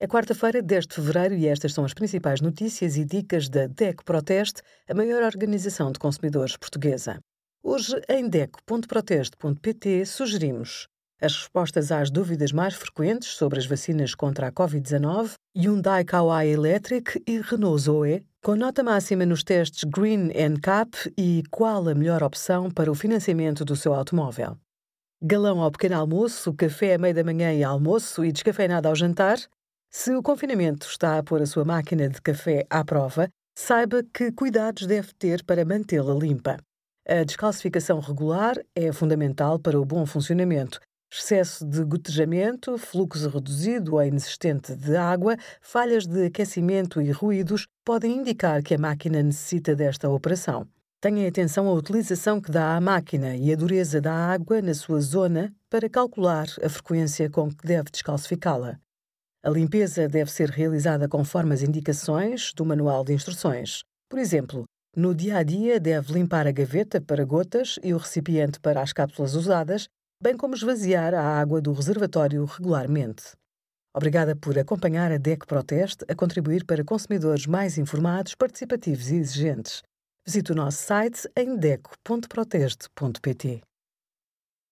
É quarta-feira, 10 de fevereiro, e estas são as principais notícias e dicas da DECO Proteste, a maior organização de consumidores portuguesa. Hoje, em DECO.proteste.pt, sugerimos as respostas às dúvidas mais frequentes sobre as vacinas contra a Covid-19, Hyundai Kauai Electric e Renault Zoe, com nota máxima nos testes Green NCAP e qual a melhor opção para o financiamento do seu automóvel. Galão ao pequeno almoço, café à meia da manhã e almoço e descafeinado ao jantar, se o confinamento está a pôr a sua máquina de café à prova, saiba que cuidados deve ter para mantê-la limpa. A descalcificação regular é fundamental para o bom funcionamento. Excesso de gotejamento, fluxo reduzido ou inexistente de água, falhas de aquecimento e ruídos podem indicar que a máquina necessita desta operação. Tenha atenção à utilização que dá à máquina e à dureza da água na sua zona para calcular a frequência com que deve descalcificá-la. A limpeza deve ser realizada conforme as indicações do Manual de Instruções. Por exemplo, no dia a dia deve limpar a gaveta para gotas e o recipiente para as cápsulas usadas, bem como esvaziar a água do reservatório regularmente. Obrigada por acompanhar a DEC Proteste a contribuir para consumidores mais informados, participativos e exigentes. Visite o nosso site em deco.proteste.pt.